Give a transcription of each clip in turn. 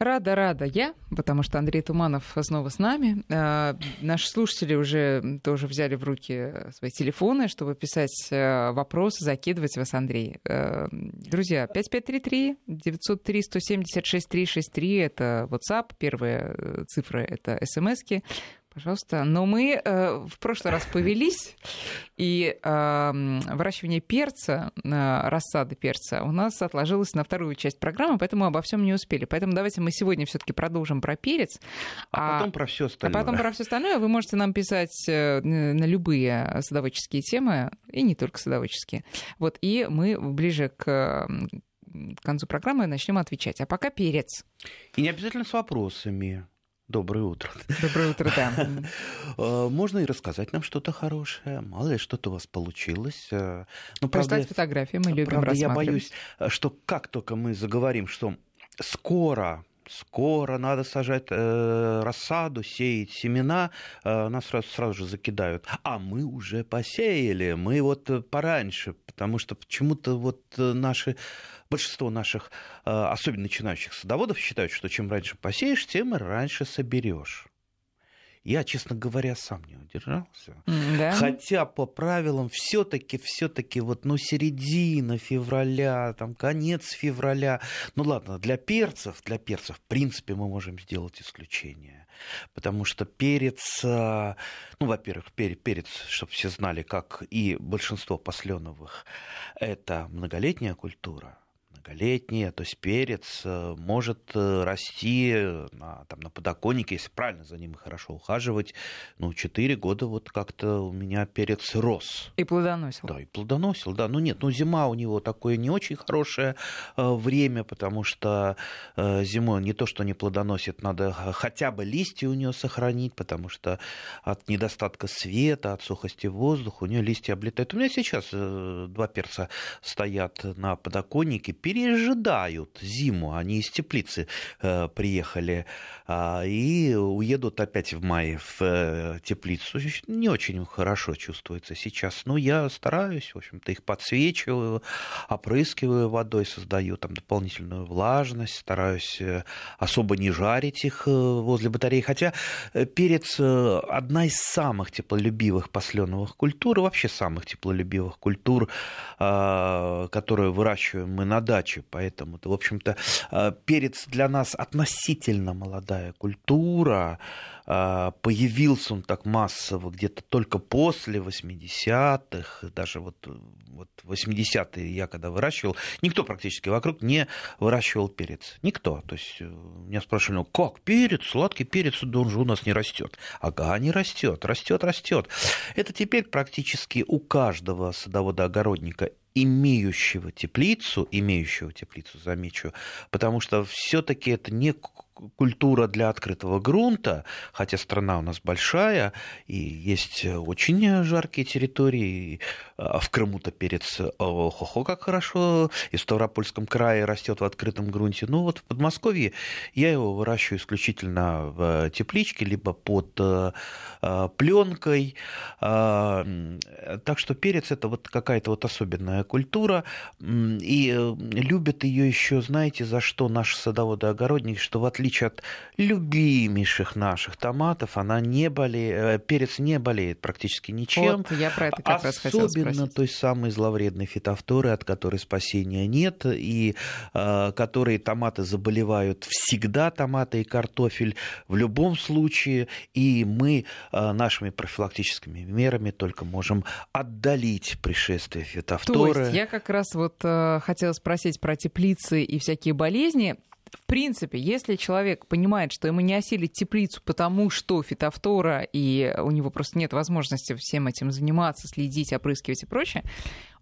Рада, рада я, потому что Андрей Туманов снова с нами. Э, наши слушатели уже тоже взяли в руки свои телефоны, чтобы писать э, вопросы, закидывать вас, Андрей. Э, друзья, 5533 903 176 363 это WhatsApp, первые цифры это смски. Пожалуйста. Но мы э, в прошлый раз повелись, и э, выращивание перца, э, рассады перца у нас отложилось на вторую часть программы, поэтому обо всем не успели. Поэтому давайте мы сегодня все-таки продолжим про перец. А, а потом про все остальное. А потом про все остальное. Вы можете нам писать э, на любые садоводческие темы, и не только садоводческие. Вот, и мы ближе к к концу программы начнем отвечать. А пока перец. И не обязательно с вопросами. Доброе утро. Доброе утро, да. Э, можно и рассказать нам что-то хорошее. Мало ли, что-то у вас получилось. Э, ну, Прислать фотографии, мы любим правда, я боюсь, что как только мы заговорим, что скоро скоро надо сажать э, рассаду, сеять семена, э, нас сразу, сразу же закидают. А мы уже посеяли, мы вот пораньше, потому что почему-то вот наши большинство наших, э, особенно начинающих садоводов, считают, что чем раньше посеешь, тем раньше соберешь. Я, честно говоря, сам не удержался. Да? Хотя по правилам все-таки, все-таки вот, ну, середина февраля, там, конец февраля. Ну, ладно, для перцев, для перцев, в принципе, мы можем сделать исключение. Потому что перец, э, ну, во-первых, перец, чтобы все знали, как и большинство посленовых, это многолетняя культура многолетняя, то есть перец э, может э, расти на, там, на подоконнике, если правильно за ним хорошо ухаживать. Ну, 4 года вот как-то у меня перец рос. И плодоносил. Да, и плодоносил, да. Ну нет, ну зима у него такое не очень хорошее э, время, потому что зимой не то, что не плодоносит, надо хотя бы листья у нее сохранить, потому что от недостатка света, от сухости воздуха у нее листья облетают. У меня сейчас два перца стоят на подоконнике, пережидают зиму. Они из теплицы э, приехали э, и уедут опять в мае в э, теплицу. Не очень хорошо чувствуется сейчас. Но я стараюсь, в общем-то, их подсвечиваю, опрыскиваю водой, создаю там дополнительную влажность, стараюсь э, особо не жарить их э, возле батареи. Хотя э, перец одна из самых теплолюбивых посленовых культур, вообще самых теплолюбивых культур, которые выращиваем мы на даче дачи, поэтому, в общем-то, э, перец для нас относительно молодая культура, а, появился он так массово где-то только после 80-х, даже вот, вот 80-е я когда выращивал, никто практически вокруг не выращивал перец. Никто. То есть э, меня спрашивали, ну как перец, сладкий перец, он же у нас не растет. Ага, не растет, растет, растет. Это теперь практически у каждого садовода-огородника имеющего теплицу, имеющего теплицу, замечу, потому что все-таки это не культура для открытого грунта, хотя страна у нас большая, и есть очень жаркие территории. А в Крыму-то перец хо-хо как хорошо, и в Ставропольском крае растет в открытом грунте. Ну вот в Подмосковье я его выращиваю исключительно в тепличке, либо под э, пленкой. А, так что перец это вот какая-то вот особенная культура. И э, любят ее еще, знаете, за что наши садоводы-огородники, что в отличие отличие от любимейших наших томатов, она не болеет, э, перец не болеет практически ничем. Вот, я про это как Особенно раз той самой зловредной фитофторы, от которой спасения нет, и э, которые томаты заболевают всегда, томаты и картофель в любом случае, и мы э, нашими профилактическими мерами только можем отдалить пришествие фитофторы. То есть я как раз вот э, хотела спросить про теплицы и всякие болезни в принципе, если человек понимает, что ему не осилить теплицу, потому что фитофтора, и у него просто нет возможности всем этим заниматься, следить, опрыскивать и прочее,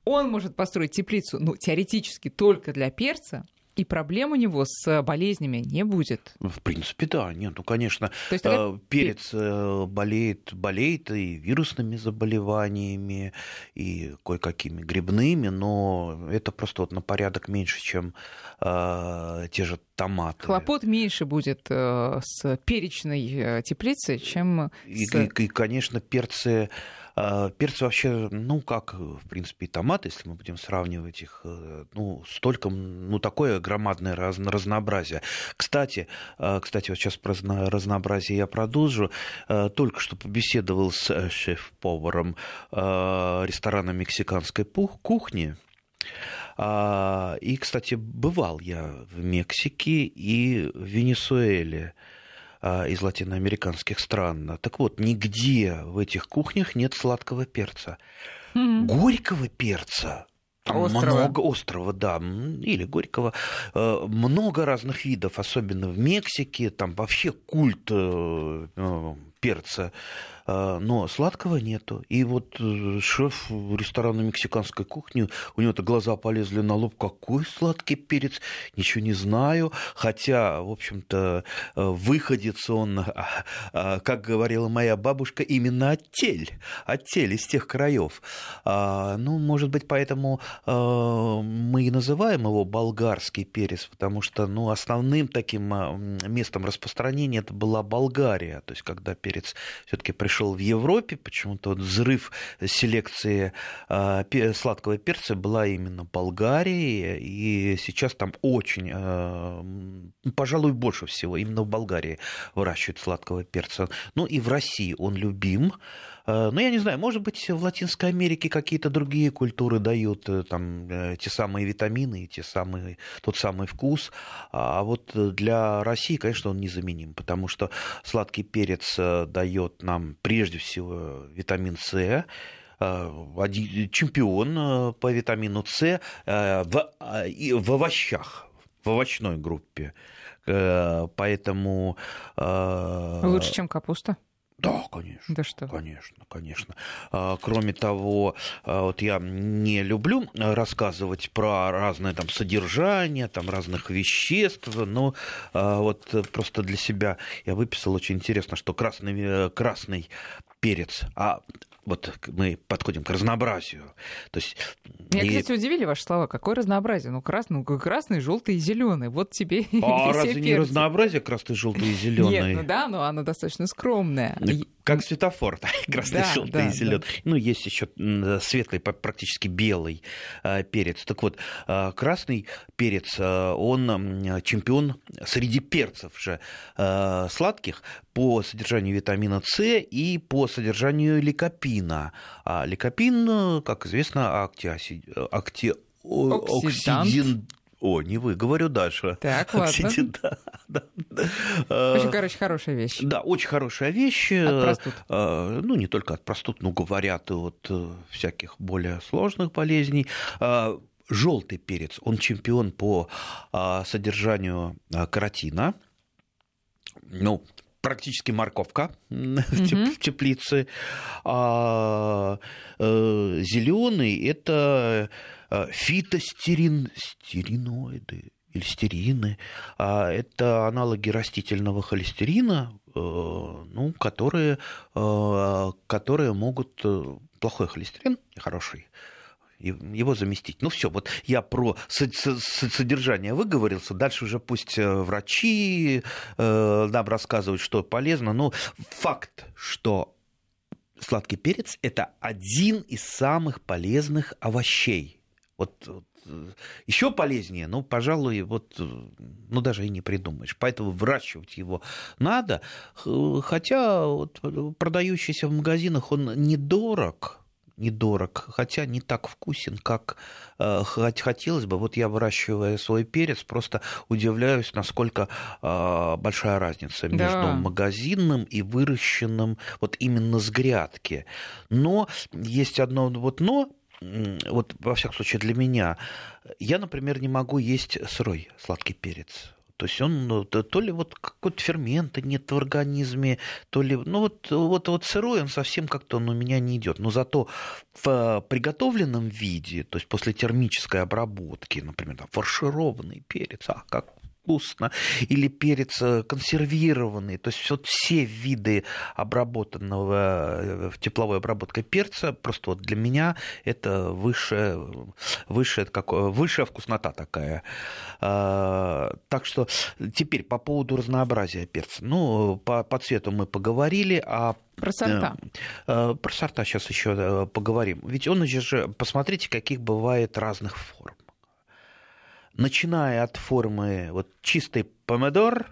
он может построить теплицу, ну, теоретически только для перца, и проблем у него с болезнями не будет. Ну, в принципе, да. Нет, ну, конечно, То есть, тогда... Э, перец э, болеет, болеет и вирусными заболеваниями, и кое-какими грибными, но это просто вот на порядок меньше, чем э, те же томаты. Хлопот меньше будет э, с перечной э, теплицей, чем и, с... И, и, конечно, перцы перцы вообще, ну, как, в принципе, и томаты, если мы будем сравнивать их, э, ну, столько, ну, такое громадное разнообразие. Кстати, а, кстати, вот сейчас про разнообразие я продолжу. А, только что побеседовал с шеф-поваром ресторана мексиканской кухни, и, кстати, бывал я в Мексике и в Венесуэле. А, из латиноамериканских стран. Так вот, нигде в этих кухнях нет сладкого перца. Mm-hmm. Горького перца Острова. Много острова, да, или Горького. Э, много разных видов, особенно в Мексике. Там вообще культ э, э, перца а, но сладкого нету. И вот э, шеф ресторана мексиканской кухни, у него-то глаза полезли на лоб, какой сладкий перец, ничего не знаю, хотя, в общем-то, э, выходец он, а, а, как говорила моя бабушка, именно оттель, оттель из тех краев. Ну, может быть, поэтому мы и называем его болгарский перец, потому что, ну, основным таким местом распространения это была Болгария, то есть когда перец все-таки пришел пришел в Европе, почему-то вот взрыв селекции а, сладкого перца была именно Болгарии, и сейчас там очень, а, пожалуй, больше всего именно в Болгарии выращивают сладкого перца. Ну и в России он любим, ну, я не знаю, может быть, в Латинской Америке какие-то другие культуры дают э, там э, те самые витамины, те самые, тот самый вкус. А вот для России, конечно, он незаменим, потому что сладкий перец дает нам прежде всего витамин С, чемпион по витамину С в, в овощах, в овощной группе. Поэтому... Лучше, чем капуста? Да, конечно. Да что? Конечно, конечно. А, кроме того, а, вот я не люблю рассказывать про разное там содержание, там разных веществ, но а, вот просто для себя я выписал очень интересно, что красный, э, красный перец, а вот мы подходим к разнообразию. То есть, Меня, и... кстати, удивили ваши слова. Какое разнообразие? Ну, красный, ну, красный, желтый и зеленый. Вот тебе А разве перцы. не разнообразие красный, желтый и зеленый? Нет, ну да, но оно достаточно скромное. Как светофор, красный, да, желтый да, и зеленый. Да. Ну, есть еще светлый, практически белый э, перец. Так вот, э, красный перец, э, он чемпион среди перцев же сладких по содержанию витамина С и по содержанию ликопина. А ликопин, как известно, актиоси... акти... Оксидант. О, не вы, говорю дальше. Так, ладно. Да, да, да. Очень, короче, хорошая вещь. Да, очень хорошая вещь. От простуд. Э, ну, не только от простуд, но говорят и от э, всяких более сложных болезней. Э, Желтый перец, он чемпион по содержанию каротина. Ну, практически морковка mm-hmm. в теплице. А зеленый это Э, фитостерин, стериноиды или стерины. А это аналоги растительного холестерина, э, ну, которые, э, которые могут плохой холестерин, хороший, его заместить. Ну все, вот я про содержание выговорился, дальше уже пусть врачи нам рассказывают, что полезно, но факт, что сладкий перец – это один из самых полезных овощей вот, вот еще полезнее, ну, пожалуй, вот, ну, даже и не придумаешь. Поэтому выращивать его надо, хотя вот, продающийся в магазинах он недорог, недорог, хотя не так вкусен, как э, хотелось бы. Вот я выращивая свой перец, просто удивляюсь, насколько э, большая разница между да. магазинным и выращенным вот именно с грядки. Но есть одно вот но, вот во всяком случае для меня, я, например, не могу есть сырой сладкий перец. То есть он ну, то ли вот какой-то фермента нет в организме, то ли ну вот вот вот сырой он совсем как-то он у меня не идет. Но зато в приготовленном виде, то есть после термической обработки, например, там, фаршированный перец, а как вкусно, или перец консервированный. То есть вот все виды обработанного тепловой обработкой перца, просто вот для меня это высшая, высшая, как, высшая вкуснота такая. Так что теперь по поводу разнообразия перца. Ну, по, по цвету мы поговорили, а про сорта. Э, про сорта сейчас еще э, поговорим. Ведь он же, посмотрите, каких бывает разных форм. Начиная от формы вот чистый помидор,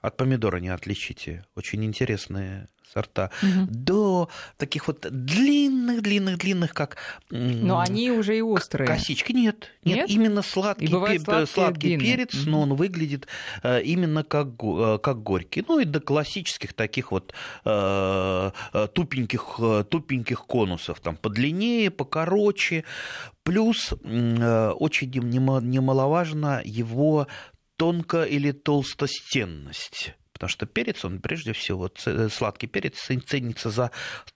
от помидора не отличите. Очень интересные сорта, угу. до таких вот длинных-длинных-длинных, как... Но они уже и острые. Косички нет. Нет, нет? именно сладкий, пе- сладкие, сладкий перец, угу. но он выглядит э, именно как, э, как горький. Ну и до классических таких вот э, тупеньких, тупеньких конусов, там подлиннее, покороче. Плюс очень немаловажно его тонко или толстостенность. Потому что перец, он прежде всего, э, сладкий перец ценится за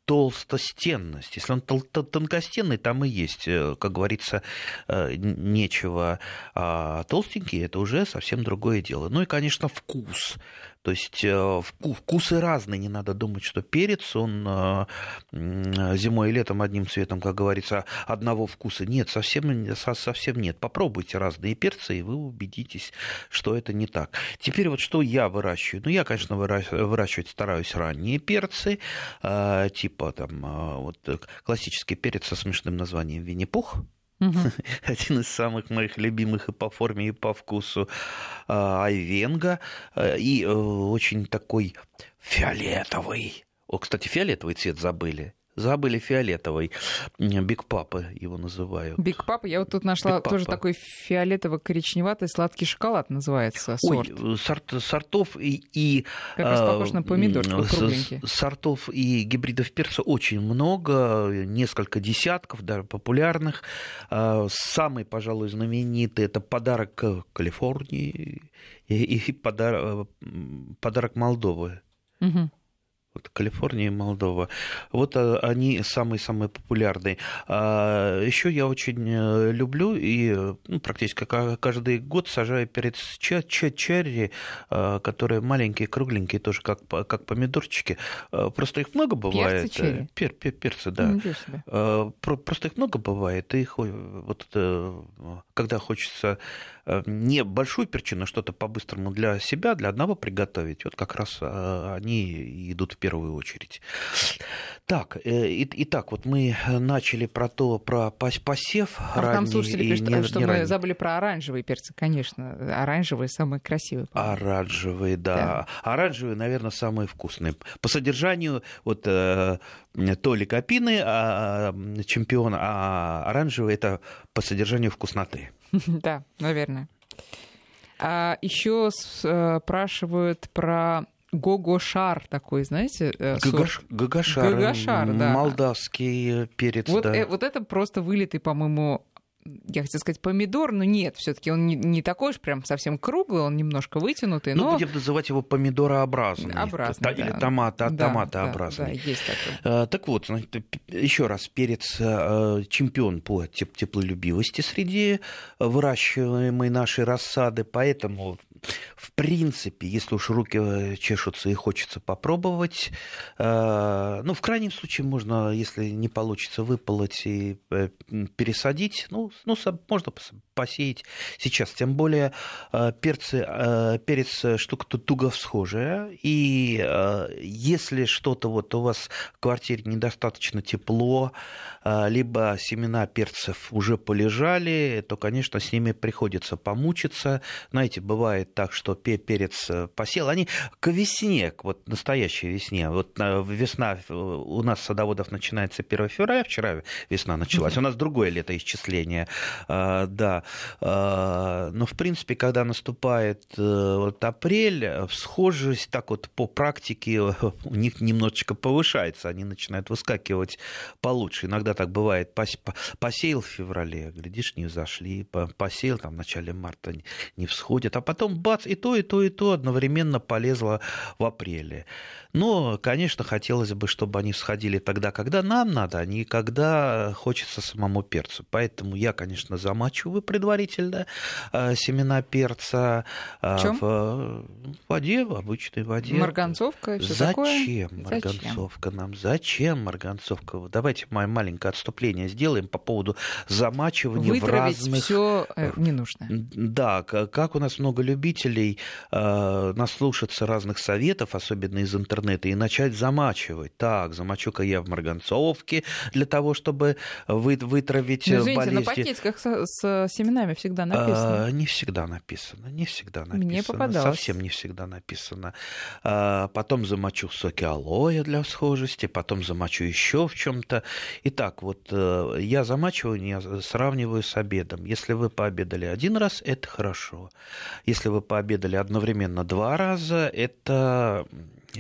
толстостенность. Если он тонкостенный, там и есть, э, как говорится, э, нечего. А толстенький – это уже совсем другое дело. Ну и, конечно, вкус. То есть э, вкусы разные, не надо думать, что перец, он э, зимой и летом одним цветом, как говорится, одного вкуса. Нет, совсем, совсем нет. Попробуйте разные перцы, и вы убедитесь, что это не так. Теперь вот что я выращиваю? Ну, я, конечно, выращивать стараюсь ранние перцы, э, типа там вот классический перец со смешным названием Винни-Пух, Один из самых моих любимых и по форме, и по вкусу а, Айвенго. Э, и э, очень такой фиолетовый. О, кстати, фиолетовый цвет забыли. Забыли фиолетовый. Биг Папа его называют. Биг Папа. Я вот тут нашла тоже такой фиолетово-коричневатый сладкий шоколад называется сорт. Ой, сорт, сортов и... и как раз похож на помидор, кругленький. Сортов и гибридов перца очень много, несколько десятков, даже популярных. А, самый, пожалуй, знаменитый – это подарок Калифорнии и, и подарок, подарок Молдовы. Угу. Вот Калифорния и Молдова. Вот а, они самые-самые популярные. А еще я очень э, люблю и ну, практически каждый год сажаю перец черри, а, которые маленькие, кругленькие, тоже как, как помидорчики. Просто их много бывает. Перцы, черри? Пер, пер, перцы, да. Просто их много бывает. И их вот когда хочется Э, не большую перчину, что-то по-быстрому для себя, для одного приготовить, вот как раз э, они идут в первую очередь. Так, э, итак, вот мы начали про то, про посев а ранний там слушатели пишут, не, что не мы ранний. забыли про оранжевые перцы, конечно. Оранжевые самые красивые. Оранжевые, да. да. Оранжевые, наверное, самые вкусные. По содержанию, вот Толи Капины, а, чемпион, а оранжевые это по содержанию вкусноты. Да, наверное. А еще э, спрашивают про Гогошар такой, знаете, э, Гагаш, Гагашар, Гагашар да. молдавский перец. Вот, да. э, вот это просто вылитый, по-моему, я хотела сказать помидор, но нет, все-таки он не, не такой уж прям совсем круглый, он немножко вытянутый. Ну, но... будем называть его помидорообразный. Образный, Или да. томата, да, томатообразный. Да, да, есть такой. А, так вот, еще раз, перец а, чемпион по теплолюбивости среди выращиваемой нашей рассады, поэтому в принципе, если уж руки э, чешутся и хочется попробовать, э, ну, в крайнем случае можно, если не получится выполоть и э, пересадить, ну, ну можно посеять сейчас. Тем более перцы, перец штука туго всхожая, и если что-то вот у вас в квартире недостаточно тепло, либо семена перцев уже полежали, то, конечно, с ними приходится помучиться. Знаете, бывает так, что перец э, посел, они к весне, вот настоящей весне, вот весна э, у нас садоводов начинается 1 февраля, вчера весна началась, у нас другое летоисчисление, да, но в принципе, когда наступает э, вот апрель, всхожесть так вот по практике у них немножечко повышается, они начинают выскакивать получше, иногда так бывает, посеял в феврале, глядишь, не взошли, посеял там в начале марта, не всходят, а потом бац, и то, и то, и то одновременно полезло в апреле. Но, конечно, хотелось бы, чтобы они всходили тогда, когда нам надо, а не когда хочется самому перцу. Поэтому я, конечно, замачиваю предварительно э, семена перца э, в, в воде, в обычной воде. Марганцовка, все Зачем такое? марганцовка Зачем? нам? Зачем марганцовка? Давайте мое маленькое отступление сделаем по поводу замачивания Вытравить в разных... все э, ненужное. Да, как у нас много любителей э, наслушаться разных советов, особенно из интернета, интернета и начать замачивать. Так, замочу-ка я в марганцовке для того, чтобы вы, вытравить ну, извините, болезни. на пакетиках с, с семенами всегда написано. А, не всегда написано, не всегда написано. Мне попадалось. Совсем не всегда написано. А, потом замочу соки алоэ для всхожести, потом замочу еще в чем-то. Итак, вот э, я замачиваю, я сравниваю с обедом. Если вы пообедали один раз, это хорошо. Если вы пообедали одновременно два раза, это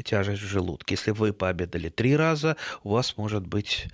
тяжесть в желудке. Если вы пообедали три раза, у вас может быть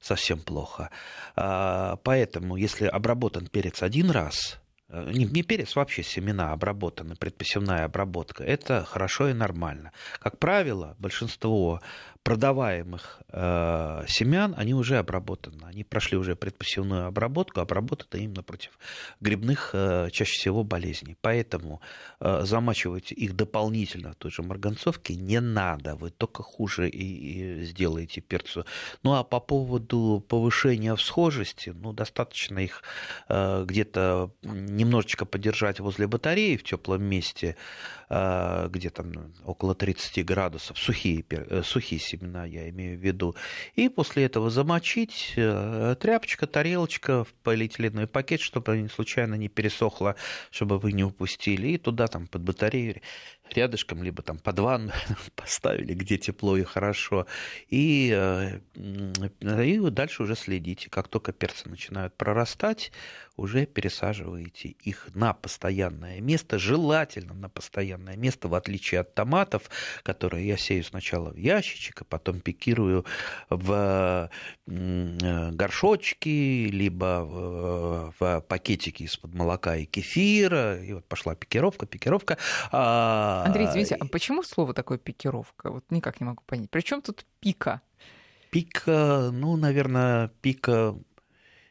совсем плохо. А, поэтому, если обработан перец один раз, э, не, не перец, вообще семена обработаны, предпосевная обработка, это хорошо и нормально. Как правило, большинство продаваемых э, семян, они уже обработаны. Они прошли уже предпосевную обработку, обработаны именно против грибных э, чаще всего болезней. Поэтому э, замачивать их дополнительно в той же марганцовке не надо. Вы только хуже и, и сделаете перцу. Ну а по поводу повышения всхожести, ну достаточно их э, где-то немножечко подержать возле батареи в теплом месте, где там около 30 градусов, сухие, э, сухие семена семена, я имею в виду. И после этого замочить э, тряпочка, тарелочка в полиэтиленовый пакет, чтобы они случайно не пересохло, чтобы вы не упустили. И туда там под батарею рядышком, либо там под ванну поставили, где тепло и хорошо. И, э, и дальше уже следите. Как только перцы начинают прорастать, уже пересаживаете их на постоянное место, желательно на постоянное место, в отличие от томатов, которые я сею сначала в ящичек, а потом пикирую в горшочки, либо в пакетики из-под молока и кефира. И вот пошла пикировка, пикировка. А, Андрей, извините, а почему слово такое пикировка? Вот никак не могу понять. Причем тут пика? Пика, ну, наверное, пика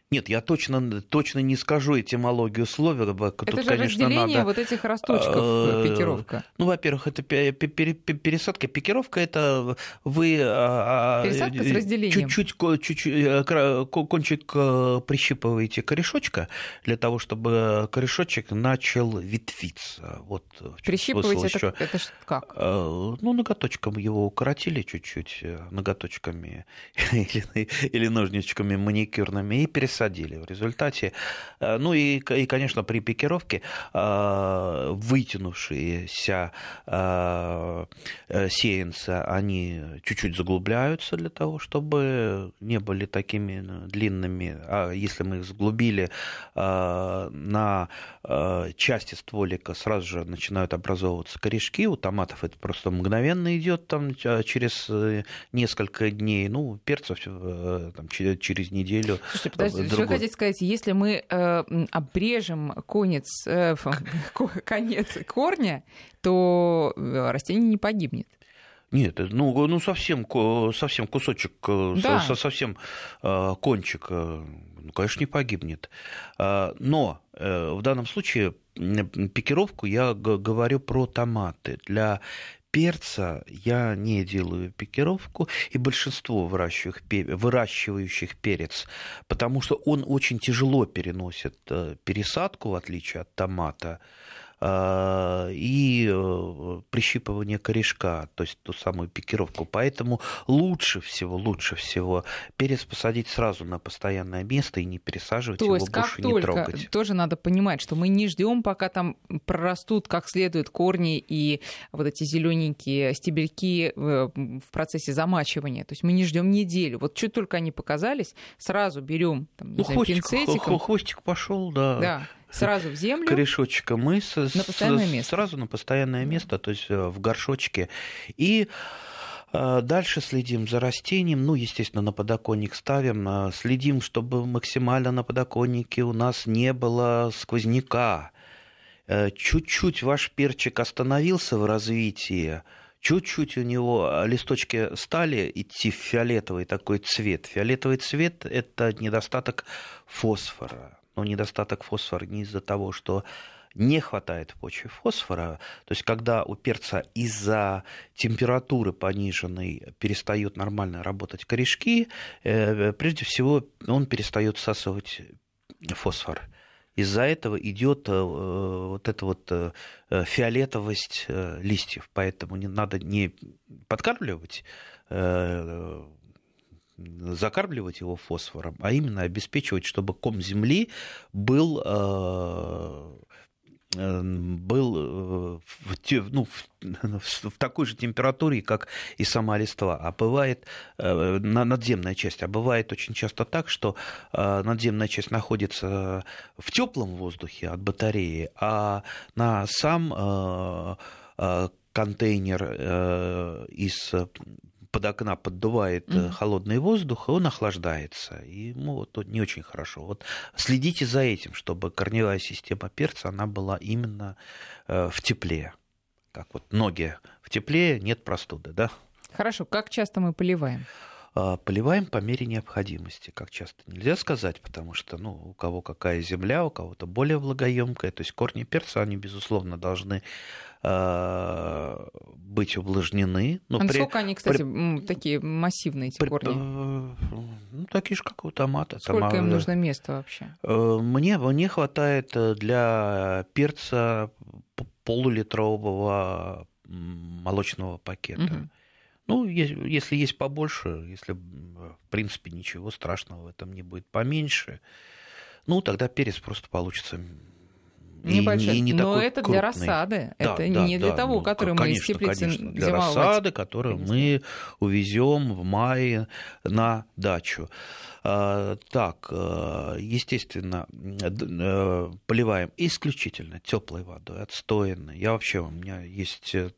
нет, я точно, точно не скажу этимологию слова. Тут, это же конечно, разделение надо... вот этих росточков, э, пикировка. Ну, во-первых, это пересадка. Пикировка – это вы а, а, Пересадка с разделением. чуть-чуть, э, кончик э, прищипываете корешочка для того, чтобы корешочек начал ветвиться. Вот Прищипываете это, это как? Ну, ноготочком его укоротили чуть-чуть, ноготочками или, или ножничками маникюрными и пересадили посадили. В результате, э, ну и, и конечно, при пикировке э, вытянувшиеся э, сеянцы, они чуть-чуть заглубляются для того, чтобы не были такими длинными. А если мы их заглубили на части стволика, сразу же начинают образовываться корешки. У томатов это просто мгновенно идет там через несколько дней. Ну, перцев там, через неделю. Слушайте, подождите, другой. Что хотите сказать, если мы э, обрежем конец, э, конец корня, то э, растение не погибнет? Нет, ну, ну совсем, совсем кусочек, э, да. со, совсем э, кончик, ну, конечно, не погибнет. Но в данном случае пикировку я говорю про томаты. Для перца я не делаю пикировку, и большинство выращивающих перец, потому что он очень тяжело переносит э, пересадку, в отличие от томата, и э, прищипывание корешка, то есть ту самую пикировку. Поэтому лучше всего, лучше всего перец посадить сразу на постоянное место и не пересаживать то его есть, больше как не только, трогать. Тоже надо понимать, что мы не ждем, пока там прорастут как следует корни и вот эти зелененькие стебельки э, в процессе замачивания. То есть мы не ждем неделю. Вот чуть только они показались, сразу берем там, ну, знаю, хвостик, пинцетиком. Хвостик пошел, да. Да, Сразу в землю? Корешочка мы на постоянное место. сразу на постоянное место, то есть э, в горшочке. И э, Дальше следим за растением, ну, естественно, на подоконник ставим, э, следим, чтобы максимально на подоконнике у нас не было сквозняка. чуть-чуть ваш перчик остановился в развитии, чуть-чуть у него листочки стали идти в фиолетовый такой цвет. Фиолетовый цвет – это недостаток фосфора. Но недостаток фосфора не из-за того, что не хватает в почве фосфора, то есть когда у перца из-за температуры пониженной перестают нормально работать корешки, э, прежде всего он перестает всасывать фосфор. Из-за этого идет э, вот эта вот э, фиолетовость листьев, поэтому не надо не подкармливать закармливать его фосфором, а именно обеспечивать, чтобы ком земли был Эм, был э, в, ну, в, в такой же температуре, как и сама листва. А бывает э, на надземная часть, а бывает очень часто так, что э, надземная часть находится в теплом воздухе от батареи, а на сам контейнер из под окна поддувает mm-hmm. холодный воздух, и он охлаждается. И ему вот не очень хорошо. Вот следите за этим, чтобы корневая система перца, она была именно э, в тепле. Как вот ноги в тепле, нет простуды, да? Хорошо, как часто мы поливаем? А, поливаем по мере необходимости. Как часто нельзя сказать, потому что ну, у кого какая земля, у кого-то более влагоемкая. То есть корни перца, они, безусловно, должны а, быть увлажнены. Но а при... Сколько они, кстати, при... такие массивные, эти при... корни? Ну, такие же, как у томата. Сколько Тома... им нужно места вообще? Э, мне, мне хватает э, для перца полулитрового молочного пакета. Угу. Ну, если есть побольше, если, в принципе, ничего страшного в этом не будет поменьше, ну, тогда перец просто получится Небольшой. И, и не Но это крупный. для рассады. Да, это да, не для да, того, ну, который конечно, мы из теплицы конечно, Для рассады, которую мы увезем в мае на дачу. А, так, э, естественно, э, поливаем исключительно теплой водой, отстоянной. Я вообще, у меня есть э,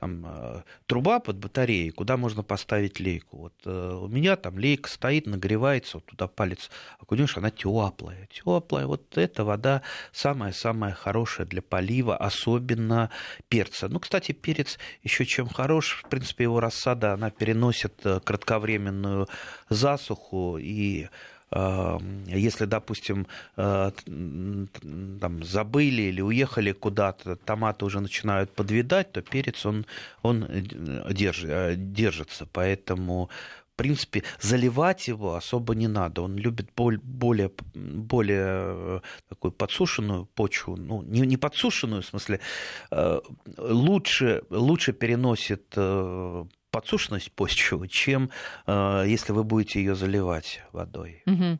там труба под батареей, куда можно поставить лейку. Вот у меня там лейка стоит, нагревается, вот туда палец окунешь, она теплая. Теплая, вот эта вода самая-самая хорошая для полива, особенно перца. Ну, кстати, перец еще чем хорош, в принципе, его рассада, она переносит кратковременную засуху и эм, если, допустим, э, там, забыли или уехали куда-то, томаты уже начинают подвидать, то перец, он, он держит, э, держится. Поэтому, в принципе, заливать его особо не надо. Он любит более, более э, такую подсушенную почву. Ну, не, не подсушенную, в смысле, лучше, лучше переносит подсушенность почвы, чем э, если вы будете ее заливать водой. Угу.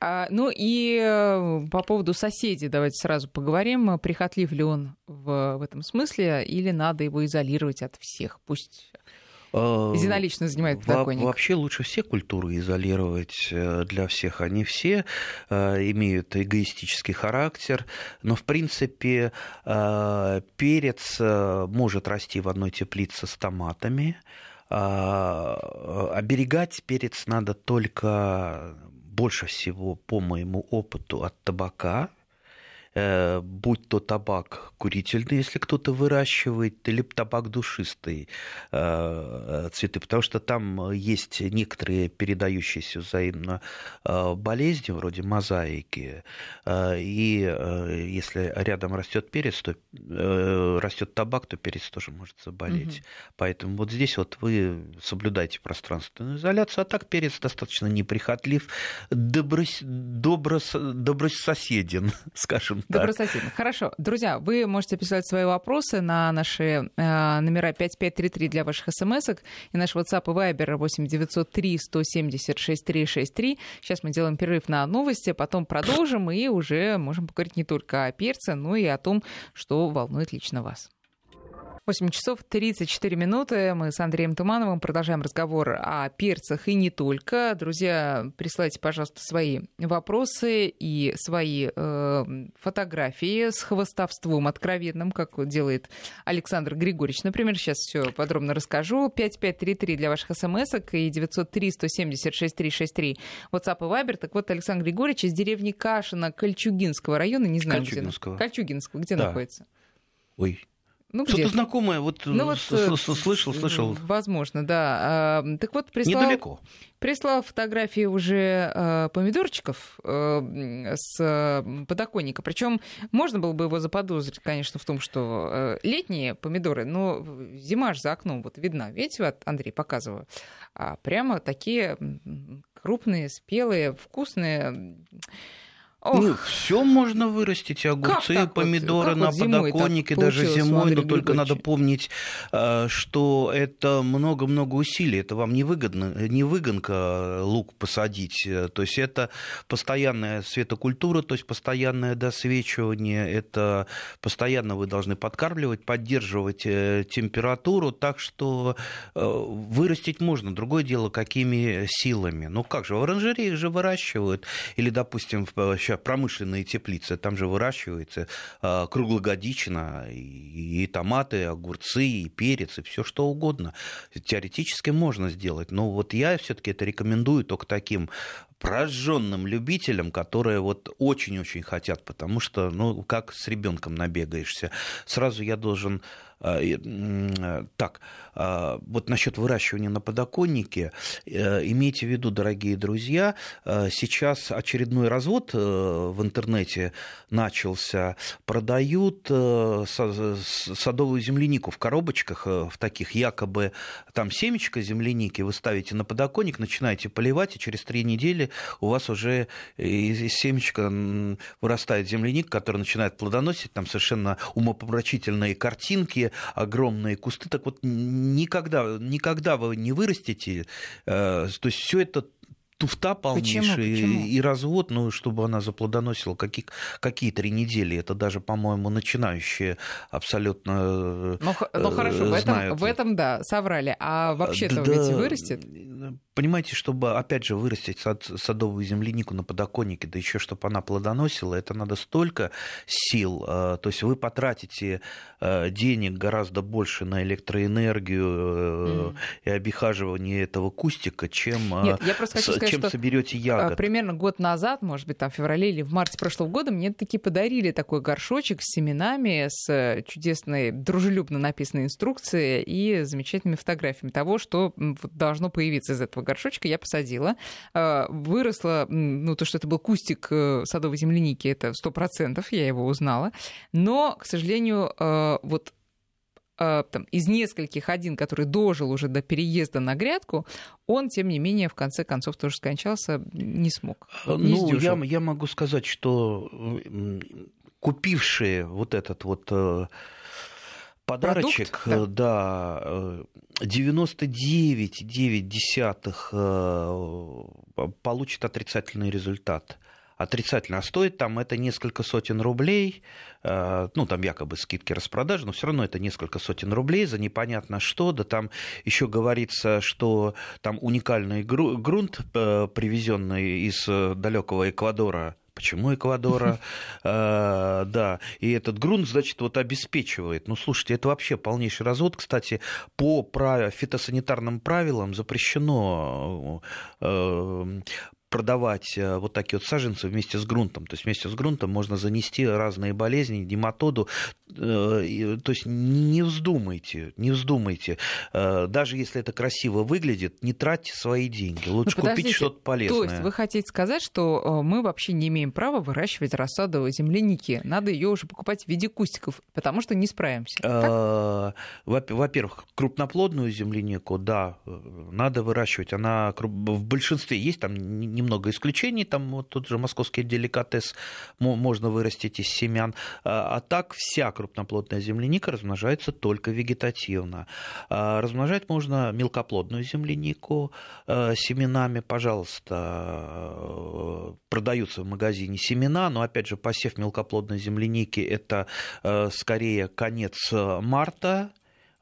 А, ну и э, по поводу соседей давайте сразу поговорим. Прихотлив ли он в, в этом смысле или надо его изолировать от всех? Пусть э, Единолично занимает подоконник. Вообще лучше все культуры изолировать э, для всех. Они все имеют эгоистический характер, но в принципе перец может расти в одной теплице с томатами, оберегать перец надо только больше всего, по моему опыту, от табака, будь то табак курительный, если кто-то выращивает, или табак душистый э, цветы, потому что там есть некоторые передающиеся взаимно э, болезни, вроде мозаики, и если рядом растет перец, то растет табак, то перец тоже может заболеть. Угу. Поэтому вот здесь вот вы соблюдаете пространственную изоляцию, а так перец достаточно неприхотлив, доброс, доброс, добрососеден, скажем Добрососедно. Хорошо. Друзья, вы можете писать свои вопросы на наши э, номера 5533 для ваших смс и наш WhatsApp и Viber 8 903 176 363. Сейчас мы делаем перерыв на новости, потом продолжим и уже можем поговорить не только о перце, но и о том, что волнует лично вас. 8 часов 34 минуты. Мы с Андреем Тумановым продолжаем разговор о перцах и не только. Друзья, присылайте, пожалуйста, свои вопросы и свои э, фотографии с хвостовством откровенным, как делает Александр Григорьевич. Например, сейчас все подробно расскажу. 5533 для ваших смс и 903 170 6363 WhatsApp и Viber. Так вот, Александр Григорьевич из деревни Кашина Кольчугинского района, не знаю, Кольчугинского. где. Кольчугинского. Где Да. находится? Ой, Ну, что-то знакомое, вот, Ну, э, вот, с- э, слышал, слышал. Возможно, да. А, Так вот, прислал, Недалеко. прислал фотографии уже э, помидорчиков э, с э, подоконника. Причем можно было бы его заподозрить, конечно, в том, что э, летние помидоры, но зима же за окном вот видна. Видите, вот, Андрей, показываю. А прямо такие крупные, спелые, вкусные. Ох, Ну, все можно вырастить, огурцы, вот? помидоры Как на вот так подоконнике, даже зимой, но только надо помнить, э, что это много-много усилий, это вам не выгодно, не выгонка лук посадить, э, то есть это постоянная светокультура, то есть постоянное досвечивание, это постоянно вы должны подкармливать, поддерживать э, температуру, так что э, вырастить можно, другое дело, какими силами. Ну как же, в оранжерее же выращивают, или, допустим, в ща промышленные теплицы, там же выращивается э, круглогодично и, и томаты, и огурцы, и перец, и все что угодно. Теоретически можно сделать, но вот я все-таки это рекомендую только таким прожженным любителям, которые вот очень-очень хотят, потому что, ну, как с ребенком набегаешься. Сразу я должен так, э, вот насчет выращивания на подоконнике, э, имейте в виду, дорогие друзья, э, сейчас очередной развод э, в интернете начался, продают э, садовую землянику в коробочках, э, в таких якобы там семечко земляники, вы ставите на подоконник, начинаете поливать, и через три недели у вас уже из семечка вырастает земляник, который начинает плодоносить, там совершенно умопомрачительные картинки, огромные кусты. Так вот, никогда, никогда вы не вырастете, э, то есть все это туфта полнейшая Почему? и развод, ну, чтобы она заплодоносила какие, какие три недели. Это даже, по-моему, начинающие абсолютно Ну, х- ну э, хорошо, в этом, знают. в этом да, соврали. А вообще-то Да, ведь вырастет? Понимаете, чтобы, опять же, вырастить сад- садовую землянику на подоконнике, да еще чтобы она плодоносила, это надо столько сил. э, То есть вы потратите э, денег гораздо больше на электроэнергию Мгм. и обихаживание этого кустика, чем, Нет, я просто хочу сказать, чем что соберете а, ягод. примерно год назад, может быть, там в феврале или в марте прошлого года, мне таки подарили такой горшочек с семенами, с чудесной, дружелюбно написанной инструкцией и замечательными фотографиями того, что должно появиться из этого горшочка. Я посадила. А, Выросло, м, ну, то, что это был кустик э, садовой земляники, это сто процентов, я его узнала. Но, к сожалению, э, вот э, там, из нескольких один, который дожил уже до переезда на грядку, он, тем не менее, в конце концов тоже скончался, не смог. Не Ну, я, сдюжил. я могу сказать, что м, купившие вот этот вот э, подарочек, Продукт, э, да, э, 99,9 э, получит отрицательный результат. Отрицательно. А стоит там это несколько сотен рублей, э, ну, там якобы скидки распродажи, но все равно это несколько сотен рублей за непонятно что. Да там еще говорится, что там уникальный гру- грунт, э, привезенный из э, далекого Эквадора, Почему Эквадора? Э, Да, и этот грунт, значит, вот обеспечивает. Ну, слушайте, это вообще полнейший развод. Кстати, по прав- фитосанитарным правилам запрещено э, продавать э, вот такие вот саженцы вместе с грунтом. То есть вместе с грунтом можно занести разные болезни, нематоду. Э, То есть не вздумайте, не вздумайте. Э, Даже если это красиво выглядит, не тратьте свои деньги. Лучше Ну, купить что-то полезное. То есть вы хотите сказать, что мы вообще не имеем права выращивать рассаду земляники? Надо ее уже покупать в виде кустиков, потому что не справимся. Во-первых, крупноплодную землянику, да, надо выращивать. Она в большинстве есть там немного исключений, там вот тот же московский деликатес мо- можно вырастить из семян. А а так вся крупноплодная земляника размножается только вегетативно. А Размножать можно мелкоплодную землянику э, семенами, пожалуйста, э, продаются в магазине семена, но опять же посев мелкоплодной земляники это э, скорее конец э, марта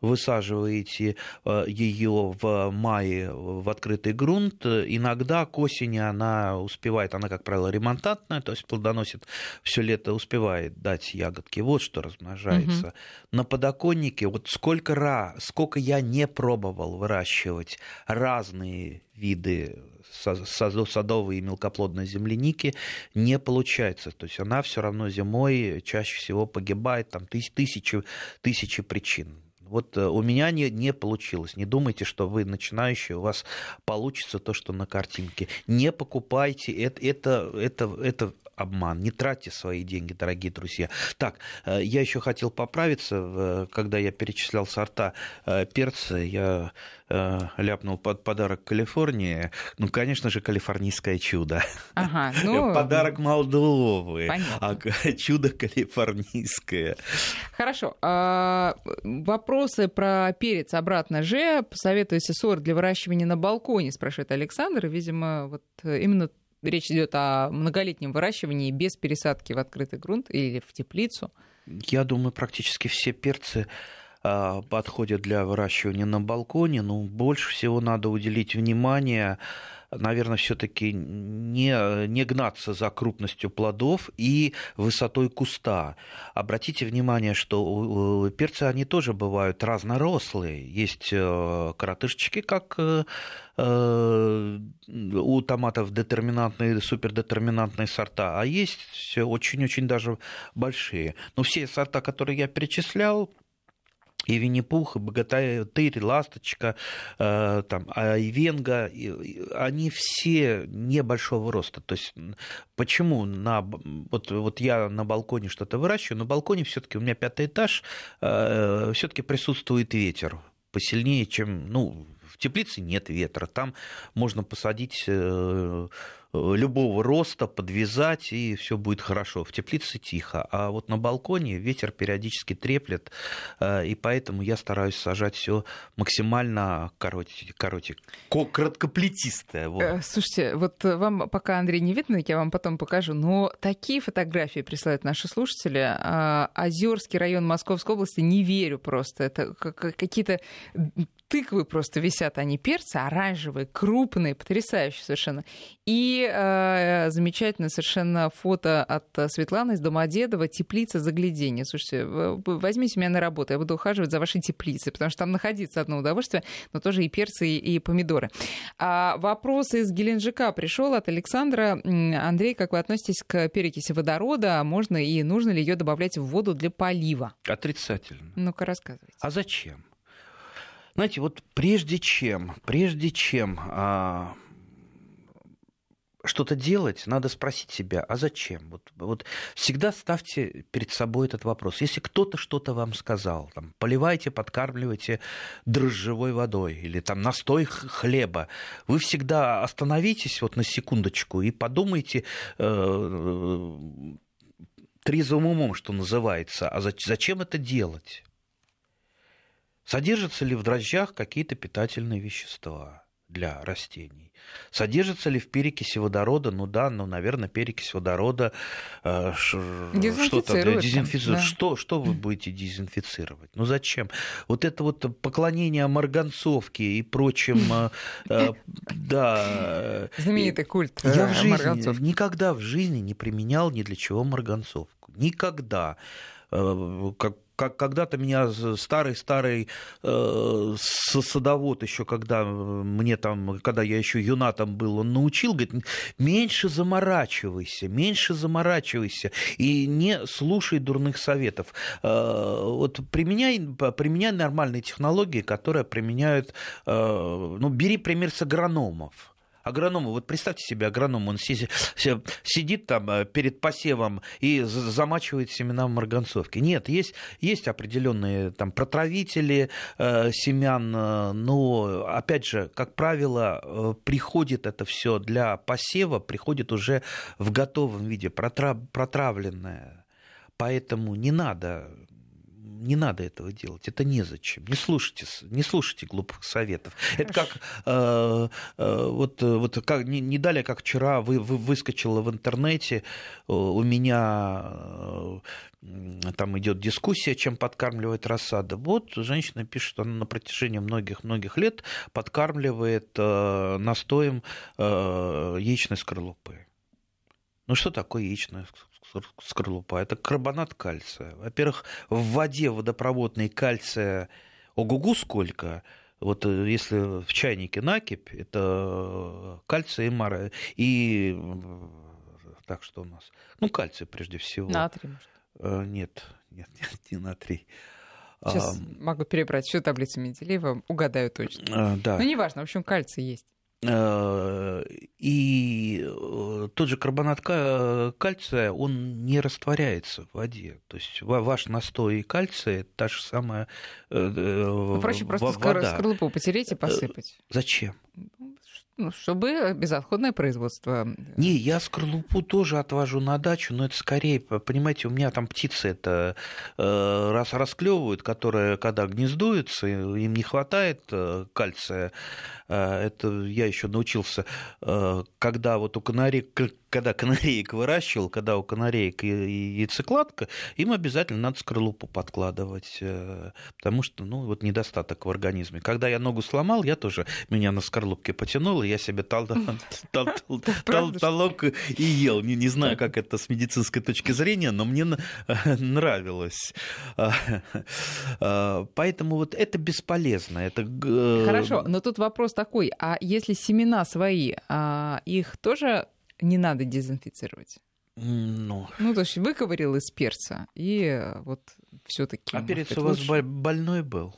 высаживаете э, ее в мае в открытый грунт, иногда к осени она успевает, она, как правило, ремонтантная, то есть плодоносит все лето, успевает дать ягодки. Вот что размножается. Угу. На подоконнике, вот сколько раз, сколько я не пробовал выращивать разные виды садовой и мелкоплодной земляники не получается. То есть она все равно зимой чаще всего погибает, там тысячи, тысячи причин. Вот э, у меня не, не получилось. Не думайте, что вы начинающий, у вас получится то, что на картинке. Не покупайте, это, это, это, это обман. Не тратьте свои деньги, дорогие друзья. Так, э, я еще хотел поправиться, когда я перечислял сорта э, перца, я ляпнул под подарок Калифорнии. Ну, конечно же, калифорнийское чудо. Ага, ну... Подарок Молдовы, Понятно. а чудо калифорнийское. Хорошо. А, вопрос вопросы про перец обратно же. Посоветуйте сорт для выращивания на балконе, спрашивает Александр. Видимо, вот именно речь идет о многолетнем выращивании без пересадки в открытый грунт или в теплицу. Я думаю, практически все перцы а, подходят для выращивания на балконе. Но ну, больше всего надо уделить внимание наверное, все-таки не, не гнаться за крупностью плодов и высотой куста. Обратите внимание, что перцы, они тоже бывают разнорослые. Есть э, коротышечки, как э, э, у томатов детерминантные, супердетерминантные сорта, а есть очень-очень даже большие. Но все сорта, которые я перечислял, и Винни-Пух, и Богатырь, Ласточка, э, там, Айвенга, они все небольшого роста. То есть почему на, вот, вот я на балконе что-то выращиваю, на балконе все-таки у меня пятый этаж, э, все-таки присутствует ветер посильнее, чем, ну, в теплице нет ветра, там можно посадить э, любого роста, подвязать, и все будет хорошо. В теплице тихо, а вот на балконе ветер периодически треплет, э, и поэтому я стараюсь сажать все максимально коротик, коротик, короткоплетистое. Вот. Э, слушайте, вот вам пока, Андрей, не видно, я вам потом покажу, но такие фотографии присылают наши слушатели. А, Озерский район Московской области, не верю просто. Это какие-то тыквы просто висят, они перцы, оранжевые, крупные, потрясающие совершенно. И э, замечательное совершенно фото от Светланы из Домодедова «Теплица заглядения». Слушайте, возьмите меня на работу, я буду ухаживать за вашей теплицей, потому что там находиться одно удовольствие, но тоже и перцы, и, и помидоры. А вопрос из Геленджика пришел от Александра. Андрей, как вы относитесь к перекиси водорода? Можно и нужно ли ее добавлять в воду для полива? Отрицательно. Ну-ка, рассказывайте. А зачем? Знаете, вот прежде чем, прежде чем а, что-то делать, надо спросить себя, а зачем? Вот, вот всегда ставьте перед собой этот вопрос. Если кто-то что-то вам сказал, там, поливайте, подкармливайте дрожжевой водой или там настой хлеба, вы всегда остановитесь вот на секундочку и подумайте э, трезвым умом, что называется, а зачем это делать? Содержатся ли в дрожжах какие-то питательные вещества для растений? Содержится ли в перекиси водорода? Ну да, ну, наверное, перекись водорода э, что-то для дезинфицирует. Да. Что, что вы будете дезинфицировать? Ну зачем? Вот это вот поклонение марганцовке и прочим, э, э, да. Знаменитый культ Я в жизни, никогда в жизни не применял ни для чего марганцовку. Никогда. Как как когда-то меня старый-старый э, садовод еще, когда мне там, когда я еще юнатом был, он научил, говорит, меньше заморачивайся, меньше заморачивайся и не слушай дурных советов. Э, вот применяй, применяй нормальные технологии, которые применяют, э, ну, бери пример с агрономов агроному, вот представьте себе агроном, он сидит там э, перед посевом и замачивает семена в марганцовке. Нет, есть, есть определенные там протравители э, семян, э, но, опять же, как правило, э, приходит это все для посева, приходит уже в готовом виде, протрав, протравленное. Поэтому не надо не надо этого делать, это незачем. Не слушайте, не слушайте глупых советов. Это как э, э, вот, вот как не, не далее, как вчера вы, вы выскочила в интернете, у меня там идет дискуссия, чем подкармливает рассада. Вот женщина пишет, что она на протяжении многих-многих лет подкармливает э, настоем э, яичной скорлупы. Ну что такое яичная скорлупа? Это карбонат кальция. Во-первых, в воде водопроводной кальция ого-го сколько. Вот э, если в чайнике накипь, это кальций и, мар... и так что у нас? Ну, кальций прежде всего. Натрий, может. Э, нет, нет, нет, не натрий. Сейчас а, могу перебрать всю таблицу Менделеева, угадаю точно. А, да. Ну, неважно, в общем, кальций есть. Э, и э, тот же карбонат кальция, он не растворяется в воде. То есть ваш настой кальция – та же самая ну, Проще просто вода. скорлупу потереть и посыпать. Зачем? Ну, чтобы безотходное производство. Не, я скорлупу тоже отвожу на дачу, но это скорее, понимаете, у меня там птицы это э, раз расклевывают, которые, когда гнездуются, им не хватает э, кальция. Э, это я еще научился, э, когда вот у канарей когда канареек выращивал, когда у канареек яйцекладка, им обязательно надо скорлупу подкладывать, э, потому что, ну, вот недостаток в организме. Когда я ногу сломал, я тоже, меня на скорлупке потянуло, я себе толок и ел. Не, знаю, как это с медицинской точки зрения, но мне нравилось. А, а, поэтому вот это бесполезно. Это... Хорошо, но тут вопрос такой, а если семена свои, а, их тоже не надо дезинфицировать? Ну, ну, то есть выковырил из перца, и вот все таки А перец у вас лучше... больной был?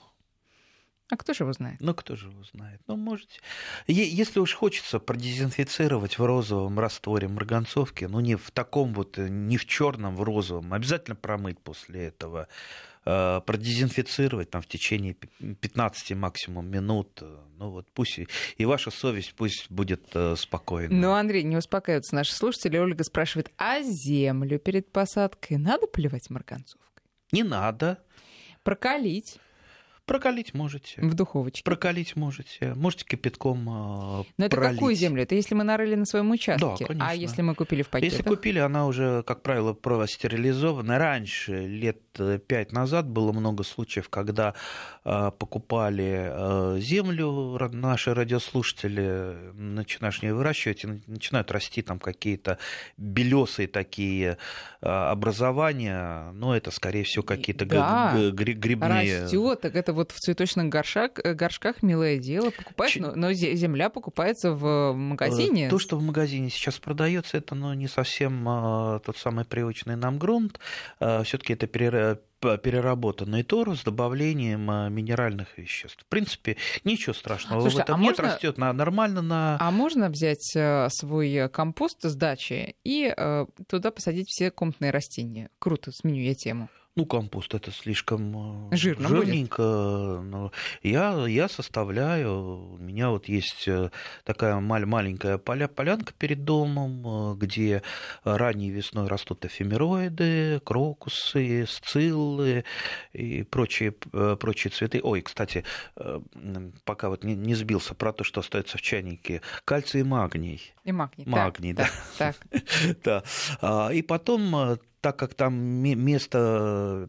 А кто же его знает? Ну, кто же его знает? Ну, можете... Если уж хочется продезинфицировать в розовом растворе марганцовки, ну, не в таком вот, не в черном, в розовом, обязательно промыть после этого, э, продезинфицировать там в течение 15 максимум минут, ну вот пусть и, и ваша совесть пусть будет э, спокойна. Ну, Андрей, не успокаиваются наши слушатели. Ольга спрашивает, а землю перед посадкой надо поливать марганцовкой? Не надо. Прокалить? Прокалить можете. В духовочке. Прокалить можете. Можете кипятком Но это пролить. какую землю? Это если мы нарыли на своем участке? Да, конечно. А если мы купили в пакетах? Если купили, она уже, как правило, простерилизована. Раньше, лет пять назад, было много случаев, когда э, покупали э, землю, наши радиослушатели начинаешь не выращивать, и начинают расти там какие-то белесые такие э, образования. Но это, скорее всего, какие-то да, грибные... Растет, так это вот в цветочных горшах, э, горшках милое дело. Покупаешь, Ч... но, но земля покупается в магазине. То, что в магазине сейчас продается, это ну, не совсем э, тот самый привычный нам грунт. Э, Все-таки это переработанный торф с добавлением минеральных веществ. В принципе, ничего страшного Слушай, в этом а нет, можно... растет на, нормально на... А можно взять свой компост с дачи и туда посадить все комнатные растения? Круто, сменю я тему. Ну, компост это слишком э, Жирно жирненько. Но я, я составляю. У меня вот есть э, такая маленькая поля, полянка перед домом, э, где ранней весной растут эфемероиды, крокусы, сциллы и прочие, прочие цветы. Ой, кстати, пока вот не, не сбился про то, что остается в чайнике. Кальций и магний. И магний. Магний, так, да. Так, так. да. А, и потом так как там место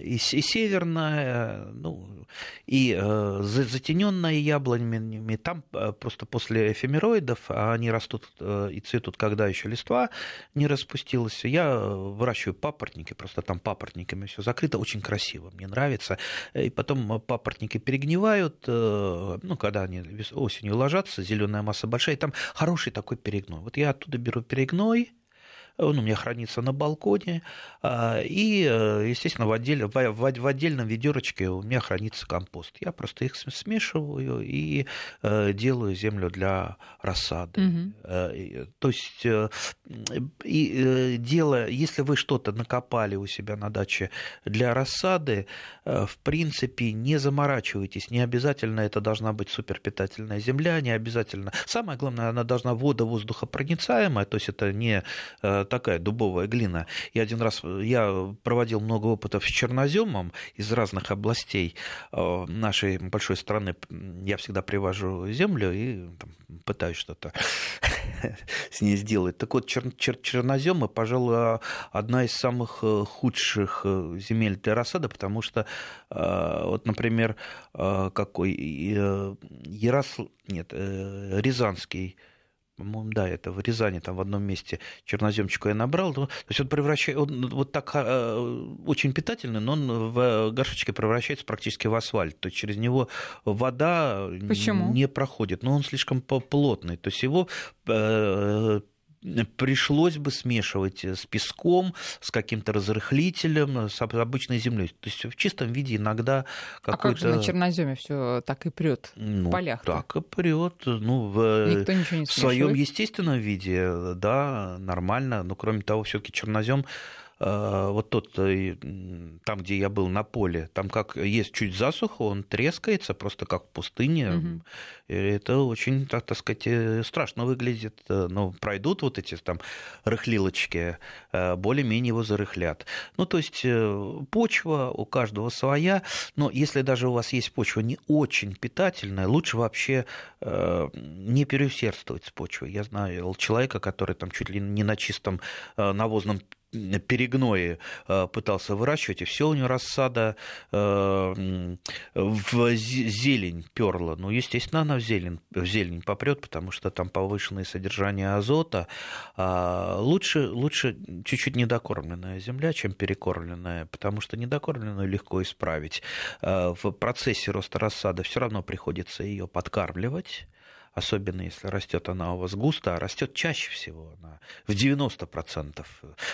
и, северное, ну, и э, затененное яблонями, там э, просто после эфемероидов, а они растут э, и цветут, когда еще листва не распустилась, я выращиваю папоротники, просто там папоротниками все закрыто, очень красиво, мне нравится. И потом папоротники перегнивают, ну, когда они осенью ложатся, зеленая масса большая, и там хороший такой перегной. Вот я оттуда беру перегной, он у меня хранится на балконе. А, и, э, естественно, в, отдель, в отдельном ведерочке у меня хранится компост. Я просто их смешиваю и э, делаю землю для рассады. Угу. То есть, и дело, если вы что-то накопали у себя на даче для рассады, в принципе, не заморачивайтесь. Не обязательно это должна быть суперпитательная земля, не обязательно. Самое главное, она должна вода воздухопроницаемая, то есть это не такая дубовая глина. И один раз я проводил много опытов с черноземом из разных областей нашей большой страны. Я всегда привожу землю и там, пытаюсь что-то с ней сделать. Так вот, чер чер черноземы, пожалуй, одна из самых худших земель для рассады, потому что, вот, например, какой Яросл... Нет, Рязанский по-моему, да, это в Рязани, там в одном месте черноземчику я набрал. То есть он превращает, он вот так э, очень питательный, но он в горшочке превращается практически в асфальт. То есть через него вода Почему? не проходит, но он слишком плотный. То есть его э, пришлось бы смешивать с песком, с каким-то разрыхлителем, с обычной землей. То есть в чистом виде иногда какой-то... А как же на черноземе все так и прет ну, в полях? -то? Так и прет. Ну, в, Никто ничего не в своем естественном виде, да, нормально. Но кроме того, все-таки чернозем Э, вот тот, э, там, где я был на поле, там как есть чуть засуха, он трескается, просто как в пустыне. Угу. Это очень, так, так сказать, э, страшно выглядит. Но пройдут вот эти там рыхлилочки, более-менее его зарыхлят. Ну, то есть почва у каждого своя, но если даже у вас есть почва не очень питательная, лучше вообще не переусердствовать с почвой. Я знаю человека, который там чуть ли не на чистом навозном перегнои э, пытался выращивать, и все у него рассада э, в зелень перла. Ну, естественно, она в зелень, в зелень попрет, потому что там повышенное содержание азота. А лучше, лучше чуть-чуть недокормленная земля, чем перекормленная, потому что недокормленную легко исправить. Э, в процессе роста рассады все равно приходится ее подкармливать особенно если растет она у вас густо, а растет чаще всего она в 90%.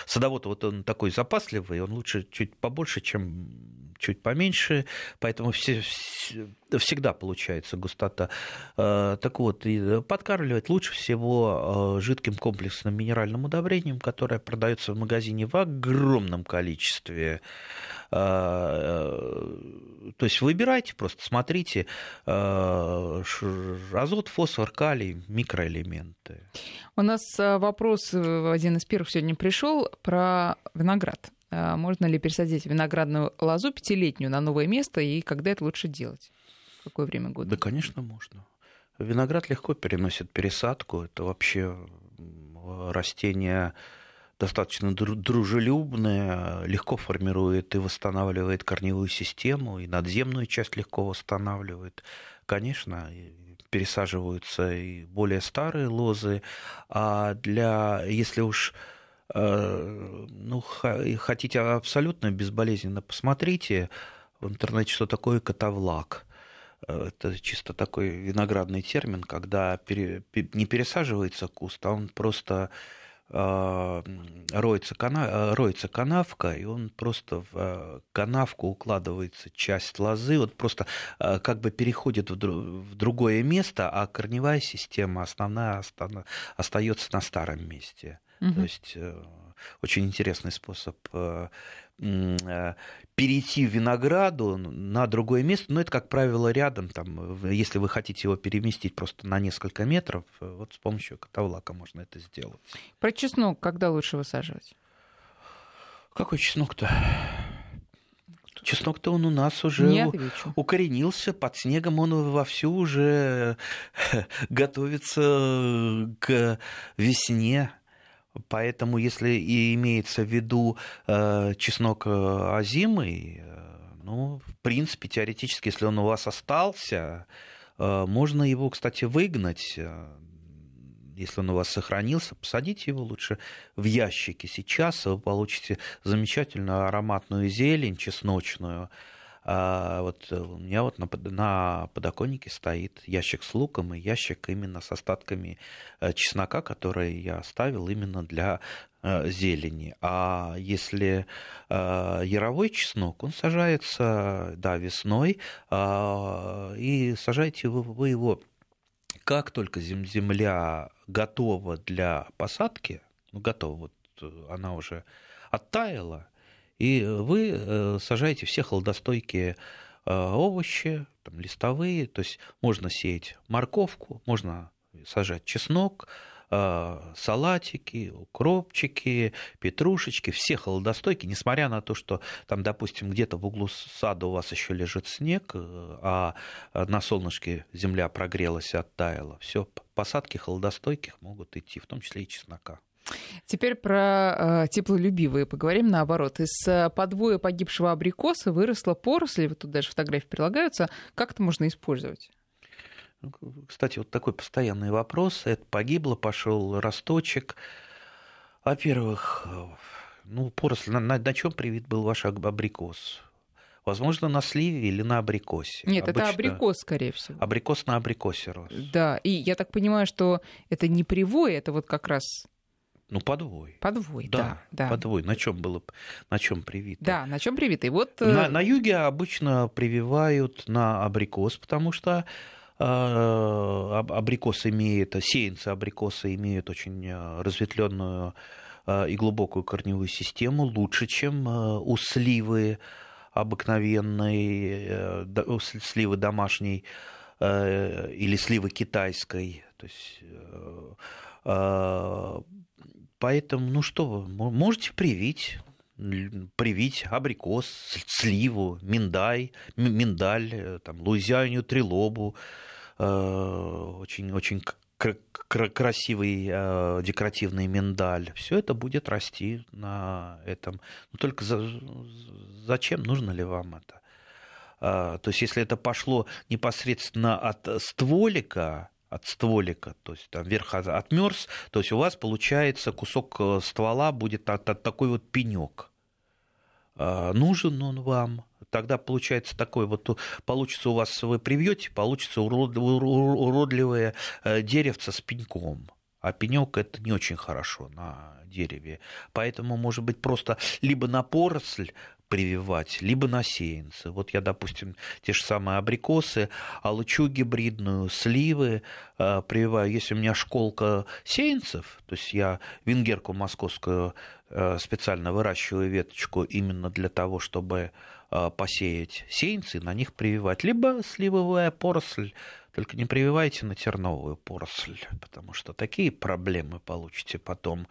Садовод вот он такой запасливый, он лучше чуть побольше, чем чуть поменьше, поэтому все, всегда получается густота. Э, так вот, и подкармливать лучше всего э, жидким комплексным минеральным удобрением, которое продается в магазине в огромном количестве. Э, то есть выбирайте, просто смотрите азот, фосфор, калий, микроэлементы. У нас вопрос один из первых сегодня пришел про виноград. Можно ли пересадить виноградную лозу пятилетнюю на новое место и когда это лучше делать? Какое время года? Да, конечно, можно. Виноград легко переносит пересадку. Это вообще растение достаточно дружелюбное, легко формирует и восстанавливает корневую систему, и надземную часть легко восстанавливает. Конечно, пересаживаются и более старые лозы, а для, если уж Э, ну, хотите абсолютно безболезненно, посмотрите в интернете, что такое котовлак. Э, это чисто такой виноградный термин, когда не пересаживается куст, а он просто э, роется, кана... роется канавка, и он просто в канавку укладывается часть лозы, вот просто как бы переходит в другое место, а корневая система основная остается на старом месте. Угу. То есть э, очень интересный способ э, э, перейти в винограду на другое место, но это, как правило, рядом, там, если вы хотите его переместить просто на несколько метров, вот с помощью котовлака можно это сделать. Про чеснок когда лучше высаживать? Какой чеснок-то? Чеснок-то он у нас уже укоренился, под снегом он вовсю уже готовится к весне. Поэтому, если и имеется в виду э, чеснок э, озимый, э, ну, в принципе, теоретически, если он у вас остался, э, можно его, кстати, выгнать. Э, если он у вас сохранился, посадите его лучше в ящике. Сейчас вы получите замечательную ароматную зелень чесночную, а вот э, у меня вот на, на подоконнике стоит ящик с луком и ящик именно с остатками э, чеснока, который я оставил именно для э, зелени. А если яровой чеснок, он сажается, да, весной, а, и сажаете вы, вы его как только земля готова для посадки, ну, готова, вот она уже оттаяла, и вы э, сажаете все холодостойкие э, овощи, там, листовые, то есть можно сеять морковку, можно сажать чеснок, э, салатики, укропчики, петрушечки, все холодостойкие, несмотря на то, что там, допустим, где-то в углу сада у вас еще лежит снег, а на солнышке земля прогрелась, оттаяла, все, посадки холодостойких могут идти, в том числе и чеснока. Теперь про э, теплолюбивые поговорим наоборот. Из э, подвоя погибшего абрикоса выросла поросль, вот тут даже фотографии прилагаются. Как это можно использовать? Ну, кстати, вот такой постоянный вопрос. Это погибло, пошел росточек. Во-первых, э, ну, поросль, на, на, на чем привит был ваш абрикос? Возможно, на сливе или на абрикосе. Нет, Обычно... это абрикос, скорее всего. Абрикос на абрикосе рос. Да, и я так понимаю, что это не привой, это вот как раз ну, подвой. Подвой, да. да, да. Подвой. На чем было, на чем привито? Да, на чем привито. И вот... на, э, на юге обычно прививают на абрикос, потому что э, абрикос имеет, сеянцы абрикоса имеют очень э, разветвленную и глубокую корневую систему, лучше, чем у сливы обыкновенной, у сливы домашней или сливы китайской. То есть Поэтому, ну что можете привить привить абрикос, сливу, миндай, миндаль, э, там, лузянию, трилобу, э, очень, очень красивый э, декоративный миндаль. Все это будет расти на этом. Но только за, зачем, нужно ли вам это? А, то есть, если это пошло непосредственно от стволика, от стволика, то есть там верх отмерз, то есть у вас получается кусок э, ствола будет от, от такой вот пенек. А, нужен он вам, тогда получается такой вот, получится у вас, вы привьете, получится уродливое э, деревце с пеньком. А пенек это не очень хорошо на дереве. Поэтому, может быть, просто либо на поросль прививать, либо на сеянцы. Вот я, допустим, те же самые абрикосы, алычу гибридную, сливы э, прививаю. Если у меня школка сеянцев, то есть я венгерку московскую э, специально выращиваю веточку именно для того, чтобы э, посеять сеянцы, на них прививать. Либо сливовая поросль, только не прививайте на терновую поросль, потому что такие проблемы получите потом.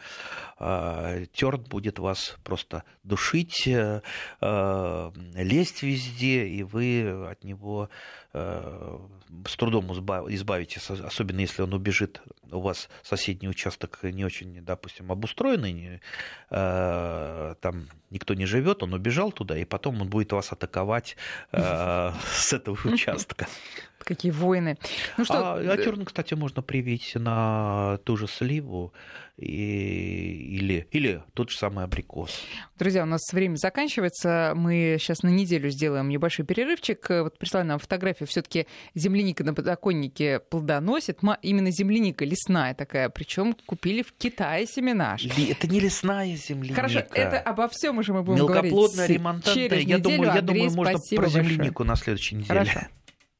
А, Терн будет вас просто душить, э, э, лезть везде, и вы от него э, с трудом избавитесь, особенно если он убежит. У вас соседний участок не очень, допустим, обустроенный, там никто не живет, он убежал туда, и потом он будет вас атаковать с этого участка. Какие войны. Ну, что... А, а терн, кстати, можно привить на ту же сливу и, или, или тот же самый абрикос. Друзья, у нас время заканчивается. Мы сейчас на неделю сделаем небольшой перерывчик. Вот прислали нам фотографию. все таки земляника на подоконнике плодоносит. Именно земляника лесная такая. Причем купили в Китае семена. Это не лесная земляника. Хорошо, это обо всем уже мы будем говорить. Мелкоплодная, ремонтантная. Я думаю, я думаю, можно про землянику большое. на следующей неделе. Хорошо.